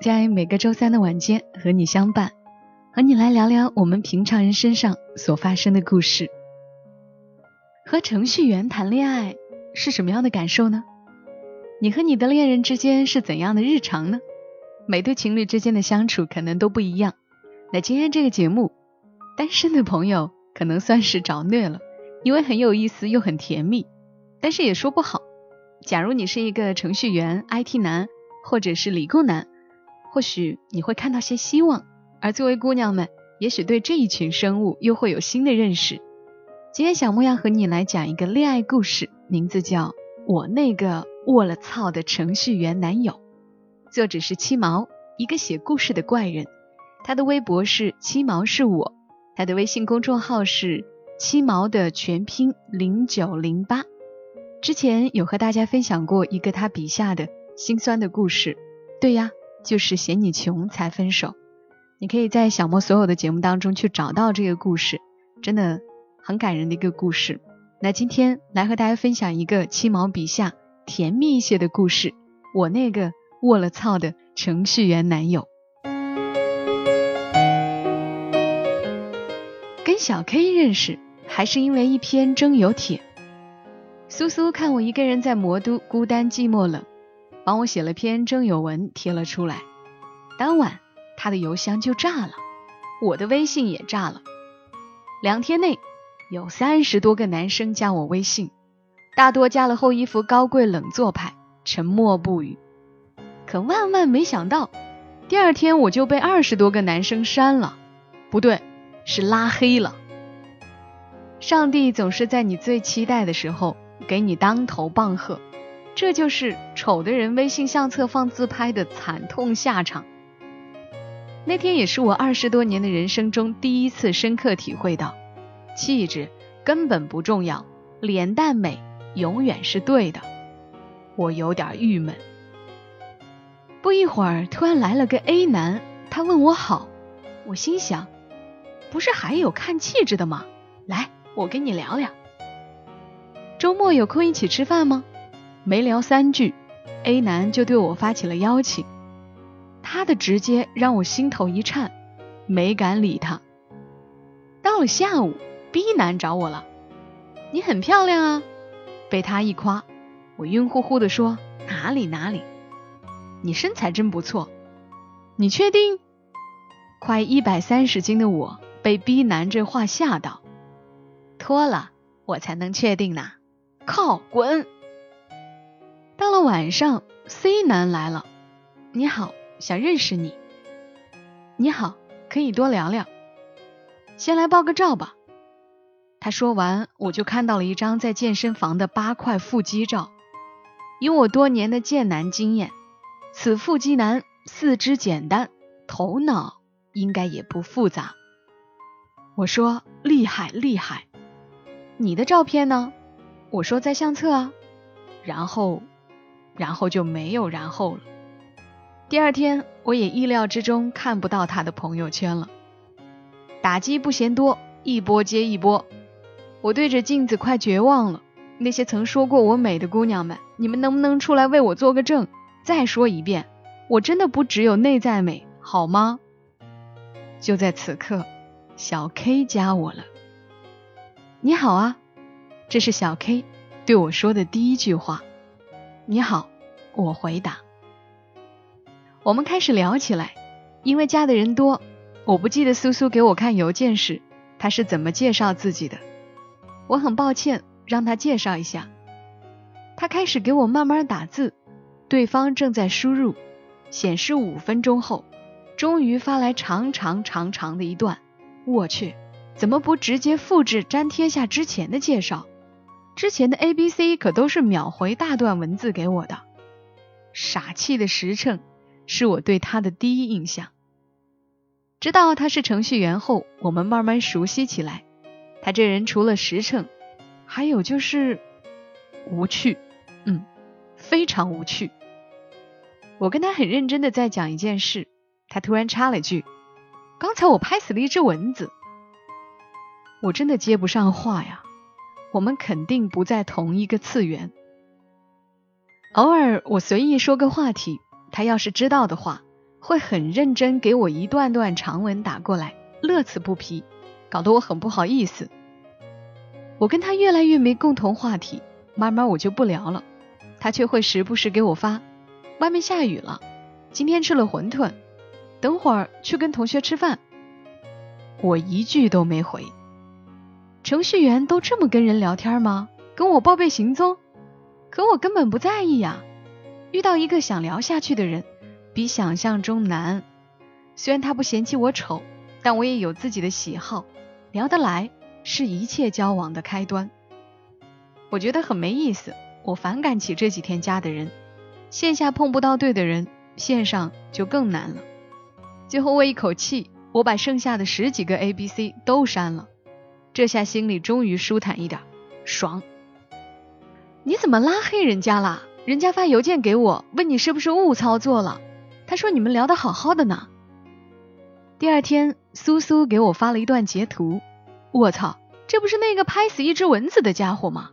在每个周三的晚间和你相伴，和你来聊聊我们平常人身上所发生的故事。和程序员谈恋爱是什么样的感受呢？你和你的恋人之间是怎样的日常呢？每对情侣之间的相处可能都不一样。那今天这个节目，单身的朋友可能算是找虐了，因为很有意思又很甜蜜，但是也说不好。假如你是一个程序员、IT 男，或者是理工男，或许你会看到些希望。而作为姑娘们，也许对这一群生物又会有新的认识。今天小木要和你来讲一个恋爱故事，名字叫《我那个卧了操的程序员男友》，作者是七毛，一个写故事的怪人。他的微博是七毛是我，他的微信公众号是七毛的全拼零九零八。之前有和大家分享过一个他笔下的心酸的故事，对呀，就是嫌你穷才分手。你可以在小莫所有的节目当中去找到这个故事，真的很感人的一个故事。那今天来和大家分享一个七毛笔下甜蜜一些的故事，我那个卧了操的程序员男友。跟小 K 认识还是因为一篇征友帖。苏苏看我一个人在魔都孤单寂寞冷，帮我写了篇征友文贴了出来。当晚他的邮箱就炸了，我的微信也炸了。两天内有三十多个男生加我微信，大多加了后一副高贵冷作派，沉默不语。可万万没想到，第二天我就被二十多个男生删了，不对，是拉黑了。上帝总是在你最期待的时候。给你当头棒喝，这就是丑的人微信相册放自拍的惨痛下场。那天也是我二十多年的人生中第一次深刻体会到，气质根本不重要，脸蛋美永远是对的。我有点郁闷。不一会儿，突然来了个 A 男，他问我好，我心想，不是还有看气质的吗？来，我跟你聊聊。周末有空一起吃饭吗？没聊三句，A 男就对我发起了邀请。他的直接让我心头一颤，没敢理他。到了下午，B 男找我了，你很漂亮啊。被他一夸，我晕乎乎的说哪里哪里。你身材真不错，你确定？快一百三十斤的我被 B 男这话吓到，脱了我才能确定呢。靠，滚！到了晚上，C 男来了。你好，想认识你。你好，可以多聊聊。先来报个照吧。他说完，我就看到了一张在健身房的八块腹肌照。以我多年的健男经验，此腹肌男四肢简单，头脑应该也不复杂。我说厉害厉害。你的照片呢？我说在相册啊，然后，然后就没有然后了。第二天，我也意料之中看不到他的朋友圈了。打击不嫌多，一波接一波。我对着镜子快绝望了。那些曾说过我美的姑娘们，你们能不能出来为我做个证？再说一遍，我真的不只有内在美，好吗？就在此刻，小 K 加我了。你好啊。这是小 K 对我说的第一句话。你好，我回答。我们开始聊起来，因为加的人多，我不记得苏苏给我看邮件时他是怎么介绍自己的。我很抱歉，让他介绍一下。他开始给我慢慢打字，对方正在输入，显示五分钟后，终于发来长长长长的一段。我去，怎么不直接复制粘贴下之前的介绍？之前的 A、B、C 可都是秒回大段文字给我的，傻气的实诚，是我对他的第一印象。知道他是程序员后，我们慢慢熟悉起来。他这人除了实诚，还有就是无趣，嗯，非常无趣。我跟他很认真的在讲一件事，他突然插了句：“刚才我拍死了一只蚊子。”我真的接不上话呀。我们肯定不在同一个次元。偶尔我随意说个话题，他要是知道的话，会很认真给我一段段长文打过来，乐此不疲，搞得我很不好意思。我跟他越来越没共同话题，慢慢我就不聊了，他却会时不时给我发。外面下雨了，今天吃了馄饨，等会儿去跟同学吃饭。我一句都没回。程序员都这么跟人聊天吗？跟我报备行踪？可我根本不在意呀。遇到一个想聊下去的人，比想象中难。虽然他不嫌弃我丑，但我也有自己的喜好，聊得来是一切交往的开端。我觉得很没意思，我反感起这几天加的人。线下碰不到对的人，线上就更难了。最后我一口气，我把剩下的十几个 A、B、C 都删了，这下心里终于舒坦一点，爽。你怎么拉黑人家啦？人家发邮件给我，问你是不是误操作了？他说你们聊得好好的呢。第二天，苏苏给我发了一段截图，我操，这不是那个拍死一只蚊子的家伙吗？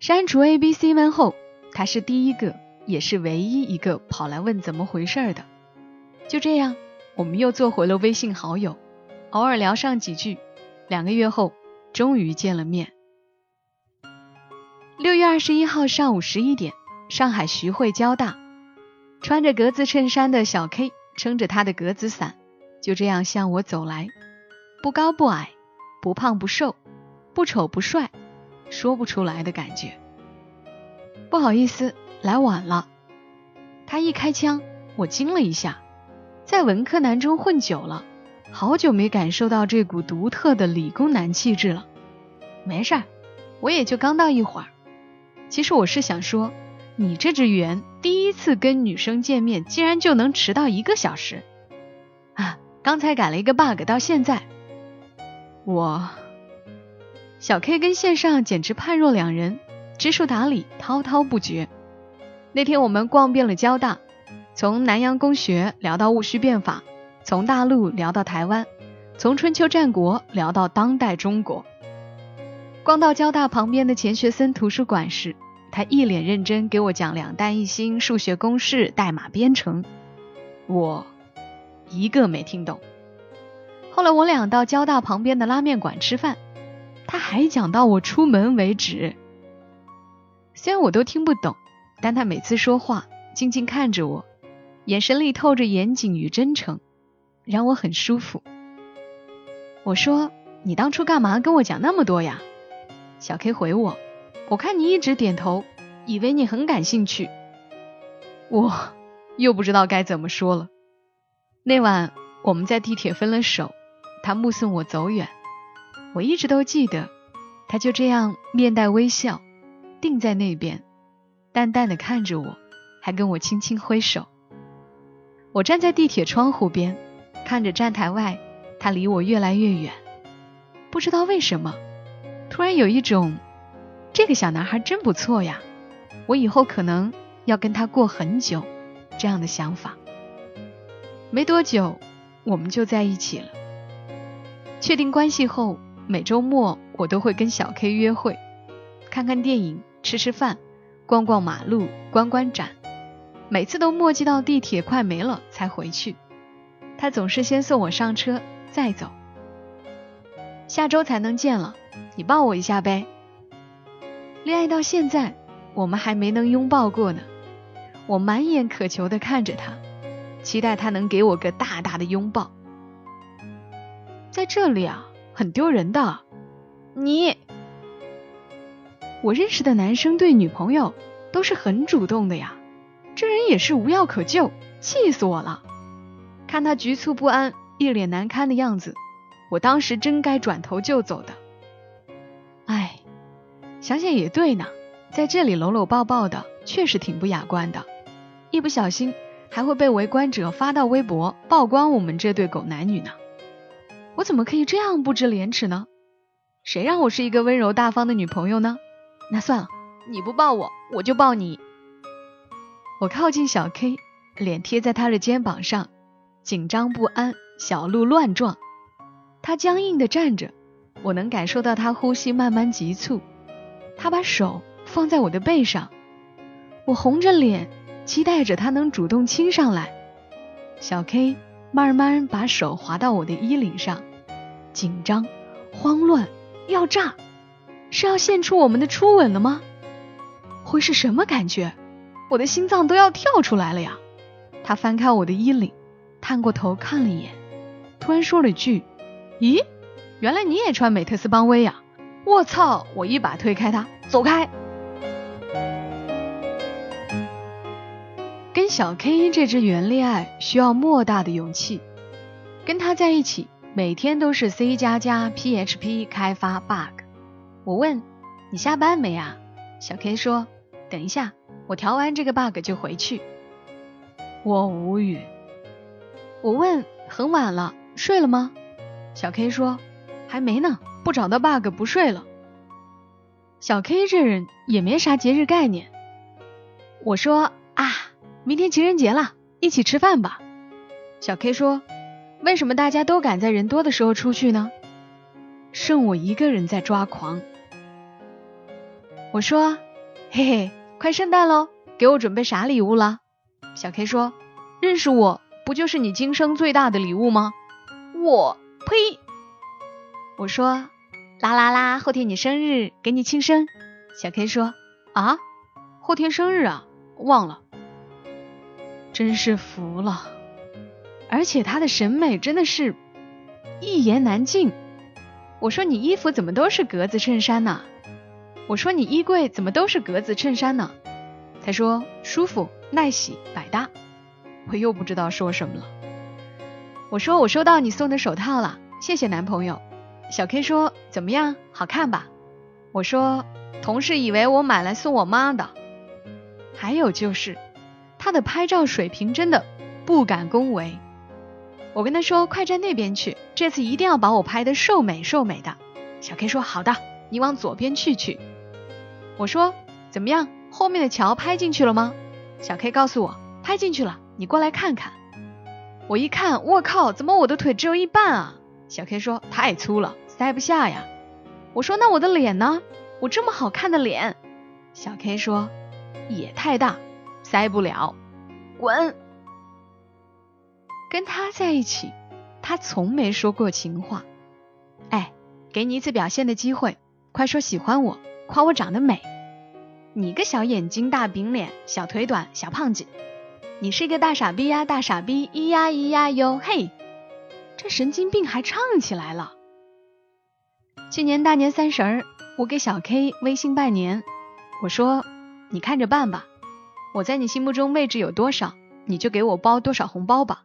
删除 A、B、C 问后。他是第一个，也是唯一一个跑来问怎么回事的。就这样，我们又做回了微信好友，偶尔聊上几句。两个月后，终于见了面。六月二十一号上午十一点，上海徐汇交大，穿着格子衬衫的小 K 撑着他的格子伞，就这样向我走来。不高不矮，不胖不瘦，不丑不帅，说不出来的感觉。不好意思，来晚了。他一开枪，我惊了一下。在文科男中混久了，好久没感受到这股独特的理工男气质了。没事儿，我也就刚到一会儿。其实我是想说，你这只猿第一次跟女生见面，竟然就能迟到一个小时啊！刚才改了一个 bug，到现在，我小 K 跟线上简直判若两人。知书达理，滔滔不绝。那天我们逛遍了交大，从南洋公学聊到戊戌变法，从大陆聊到台湾，从春秋战国聊到当代中国。逛到交大旁边的钱学森图书馆时，他一脸认真给我讲两弹一星、数学公式、代码编程，我一个没听懂。后来我俩到交大旁边的拉面馆吃饭，他还讲到我出门为止。虽然我都听不懂，但他每次说话静静看着我，眼神里透着严谨与真诚，让我很舒服。我说：“你当初干嘛跟我讲那么多呀？”小 K 回我：“我看你一直点头，以为你很感兴趣。”我又不知道该怎么说了。那晚我们在地铁分了手，他目送我走远，我一直都记得，他就这样面带微笑。定在那边，淡淡的看着我，还跟我轻轻挥手。我站在地铁窗户边，看着站台外，他离我越来越远。不知道为什么，突然有一种这个小男孩真不错呀，我以后可能要跟他过很久这样的想法。没多久，我们就在一起了。确定关系后，每周末我都会跟小 K 约会，看看电影。吃吃饭，逛逛马路，观观展，每次都墨迹到地铁快没了才回去。他总是先送我上车再走。下周才能见了，你抱我一下呗。恋爱到现在，我们还没能拥抱过呢。我满眼渴求的看着他，期待他能给我个大大的拥抱。在这里啊，很丢人的。你。我认识的男生对女朋友都是很主动的呀，这人也是无药可救，气死我了！看他局促不安、一脸难堪的样子，我当时真该转头就走的。哎，想想也对呢，在这里搂搂抱抱的，确实挺不雅观的。一不小心，还会被围观者发到微博曝光我们这对狗男女呢。我怎么可以这样不知廉耻呢？谁让我是一个温柔大方的女朋友呢？那算了，你不抱我，我就抱你。我靠近小 K，脸贴在他的肩膀上，紧张不安，小鹿乱撞。他僵硬的站着，我能感受到他呼吸慢慢急促。他把手放在我的背上，我红着脸。期待着他能主动亲上来，小 K 慢慢把手滑到我的衣领上，紧张、慌乱、要炸，是要献出我们的初吻了吗？会是什么感觉？我的心脏都要跳出来了呀！他翻开我的衣领，探过头看了一眼，突然说了句：“咦，原来你也穿美特斯邦威呀！”我操！我一把推开他，走开。跟小 K 这只原恋爱需要莫大的勇气。跟他在一起，每天都是 C 加加 PHP 开发 bug。我问你下班没啊？小 K 说等一下，我调完这个 bug 就回去。我无语。我问很晚了，睡了吗？小 K 说还没呢，不找到 bug 不睡了。小 K 这人也没啥节日概念。我说啊。明天情人节了，一起吃饭吧。小 K 说：“为什么大家都赶在人多的时候出去呢？剩我一个人在抓狂。”我说：“嘿嘿，快圣诞喽，给我准备啥礼物了？”小 K 说：“认识我不就是你今生最大的礼物吗？”我呸！我说：“啦啦啦，后天你生日，给你庆生。”小 K 说：“啊，后天生日啊，忘了。”真是服了，而且他的审美真的是一言难尽。我说你衣服怎么都是格子衬衫呢？我说你衣柜怎么都是格子衬衫呢？他说舒服、耐洗、百搭。我又不知道说什么了。我说我收到你送的手套了，谢谢男朋友。小 K 说怎么样，好看吧？我说同事以为我买来送我妈的。还有就是。他的拍照水平真的不敢恭维，我跟他说快站那边去，这次一定要把我拍的瘦美瘦美的。小 K 说好的，你往左边去去。我说怎么样，后面的桥拍进去了吗？小 K 告诉我拍进去了，你过来看看。我一看，我靠，怎么我的腿只有一半啊？小 K 说太粗了，塞不下呀。我说那我的脸呢？我这么好看的脸。小 K 说也太大。塞不了，滚！跟他在一起，他从没说过情话。哎，给你一次表现的机会，快说喜欢我，夸我长得美。你个小眼睛、大饼脸、小腿短、小胖子，你是个大傻逼呀！大傻逼，咿呀咿呀哟嘿！这神经病还唱起来了。去年大年三十儿，我给小 K 微信拜年，我说你看着办吧。我在你心目中位置有多少，你就给我包多少红包吧。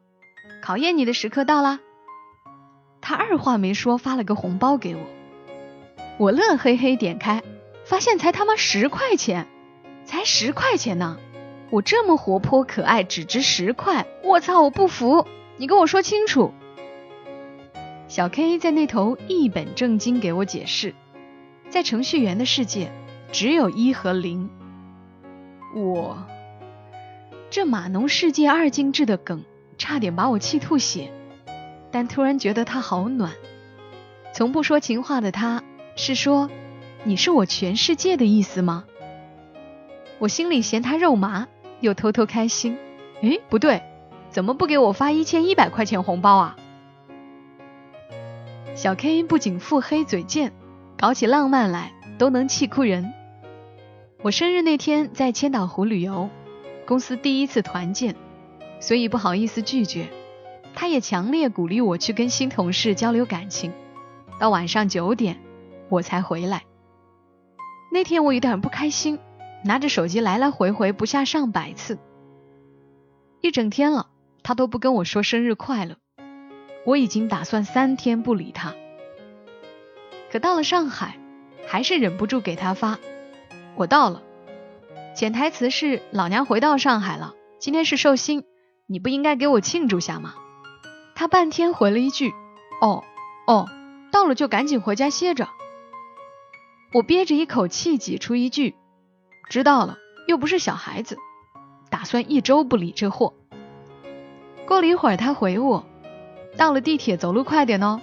考验你的时刻到啦！他二话没说发了个红包给我，我乐嘿嘿点开，发现才他妈十块钱，才十块钱呢！我这么活泼可爱，只值十块！我操，我不服！你跟我说清楚。小 K 在那头一本正经给我解释，在程序员的世界，只有一和零。我。这码农世界二进制的梗，差点把我气吐血。但突然觉得他好暖。从不说情话的他，是说你是我全世界的意思吗？我心里嫌他肉麻，又偷偷开心。诶，不对，怎么不给我发一千一百块钱红包啊？小 K 不仅腹黑嘴贱，搞起浪漫来都能气哭人。我生日那天在千岛湖旅游。公司第一次团建，所以不好意思拒绝。他也强烈鼓励我去跟新同事交流感情。到晚上九点，我才回来。那天我有点不开心，拿着手机来来回回不下上百次。一整天了，他都不跟我说生日快乐。我已经打算三天不理他。可到了上海，还是忍不住给他发。我到了。潜台词是老娘回到上海了，今天是寿星，你不应该给我庆祝下吗？他半天回了一句：“哦，哦，到了就赶紧回家歇着。”我憋着一口气挤出一句：“知道了，又不是小孩子，打算一周不理这货。”过了一会儿，他回我：“到了地铁走路快点哦，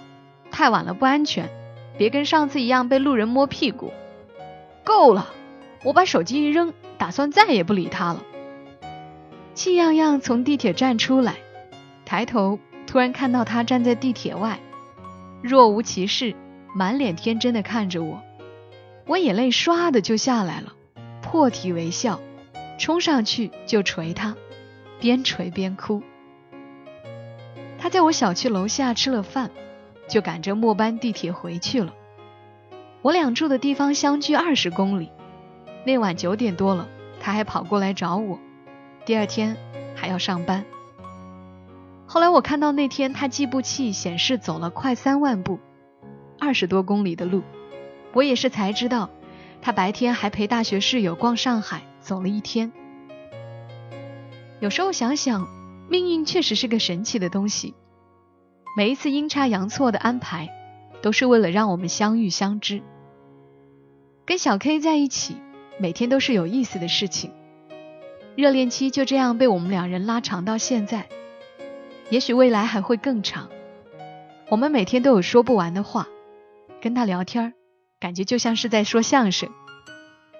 太晚了不安全，别跟上次一样被路人摸屁股。”够了，我把手机一扔，打算再也不理他了。气样样从地铁站出来，抬头突然看到他站在地铁外，若无其事，满脸天真的看着我。我眼泪唰的就下来了，破涕为笑，冲上去就捶他，边捶边哭。他在我小区楼下吃了饭，就赶着末班地铁回去了。我俩住的地方相距二十公里，那晚九点多了，他还跑过来找我。第二天还要上班。后来我看到那天他计步器显示走了快三万步，二十多公里的路。我也是才知道，他白天还陪大学室友逛上海，走了一天。有时候想想，命运确实是个神奇的东西。每一次阴差阳错的安排，都是为了让我们相遇相知。跟小 K 在一起，每天都是有意思的事情。热恋期就这样被我们两人拉长到现在，也许未来还会更长。我们每天都有说不完的话，跟他聊天，感觉就像是在说相声。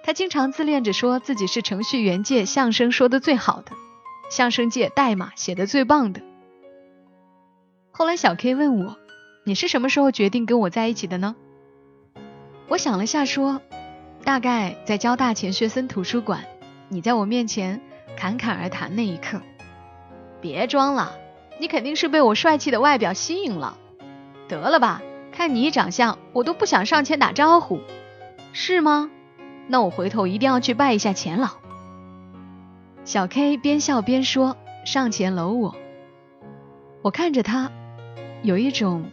他经常自恋着说自己是程序员界相声说的最好的，相声界代码写的最棒的。后来小 K 问我：“你是什么时候决定跟我在一起的呢？”我想了下说：“大概在交大钱学森图书馆。”你在我面前侃侃而谈那一刻，别装了，你肯定是被我帅气的外表吸引了。得了吧，看你长相，我都不想上前打招呼，是吗？那我回头一定要去拜一下钱老。小 K 边笑边说，上前搂我。我看着他，有一种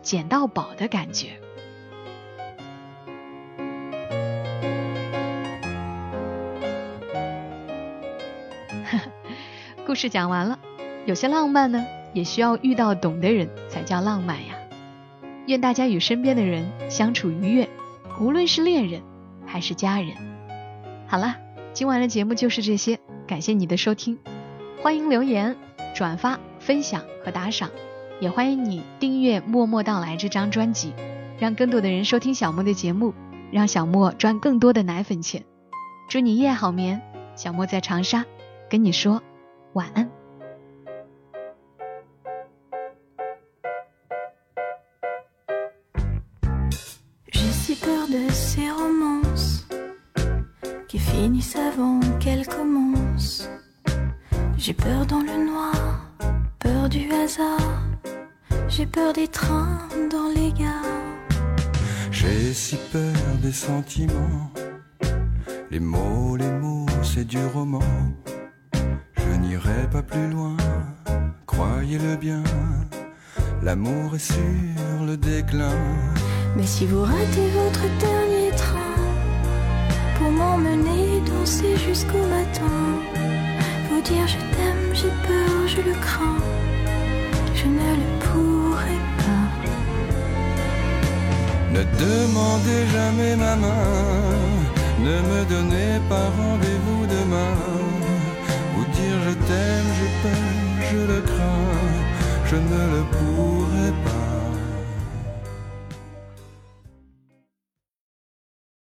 捡到宝的感觉。故事讲完了，有些浪漫呢，也需要遇到懂的人才叫浪漫呀。愿大家与身边的人相处愉悦，无论是恋人还是家人。好了，今晚的节目就是这些，感谢你的收听，欢迎留言、转发、分享和打赏，也欢迎你订阅《默默到来》这张专辑，让更多的人收听小莫的节目，让小莫赚更多的奶粉钱。祝你夜好眠，小莫在长沙跟你说。晚安。Qui finissent avant qu'elles commencent. J'ai peur dans le noir, peur du hasard. J'ai peur des trains dans les gares. J'ai si peur des sentiments. Les mots, les mots, c'est du roman n'irai pas plus loin, croyez-le bien, l'amour est sur le déclin. Mais si vous ratez votre pour m'emmener danser jusqu'au matin, vous dire je t'aime, j'ai peur, je le crains, je ne le pourrai pas. Ne demandez jamais ma main, ne me donnez pas rendez-vous demain je t'aime, je peine, je le crains, je ne le pourrai pas.